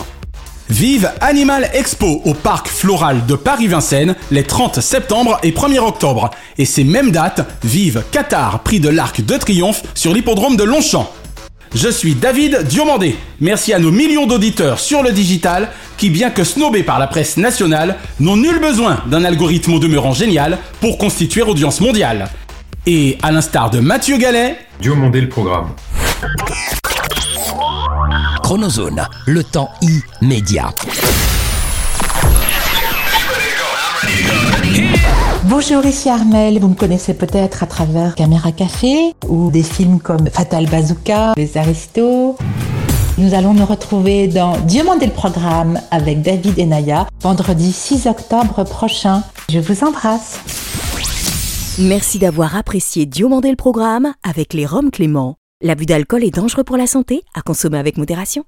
Vive Animal Expo au parc floral de Paris-Vincennes les 30 septembre et 1er octobre. Et ces mêmes dates, vive Qatar, prix de l'Arc de Triomphe sur l'hippodrome de Longchamp. Je suis David Diomandé. Merci à nos millions d'auditeurs sur le digital qui, bien que snobés par la presse nationale, n'ont nul besoin d'un algorithme au demeurant génial pour constituer audience mondiale. Et à l'instar de Mathieu Gallet, Diomandé le programme. Chronozone, le temps immédiat. Bonjour, ici Armel. Vous me connaissez peut-être à travers Caméra Café ou des films comme Fatal Bazooka, Les Aristos. Nous allons nous retrouver dans Diamonder le programme avec David et Naya vendredi 6 octobre prochain. Je vous embrasse. Merci d'avoir apprécié Diomandé le programme avec les Roms Clément. L'abus d'alcool est dangereux pour la santé, à consommer avec modération.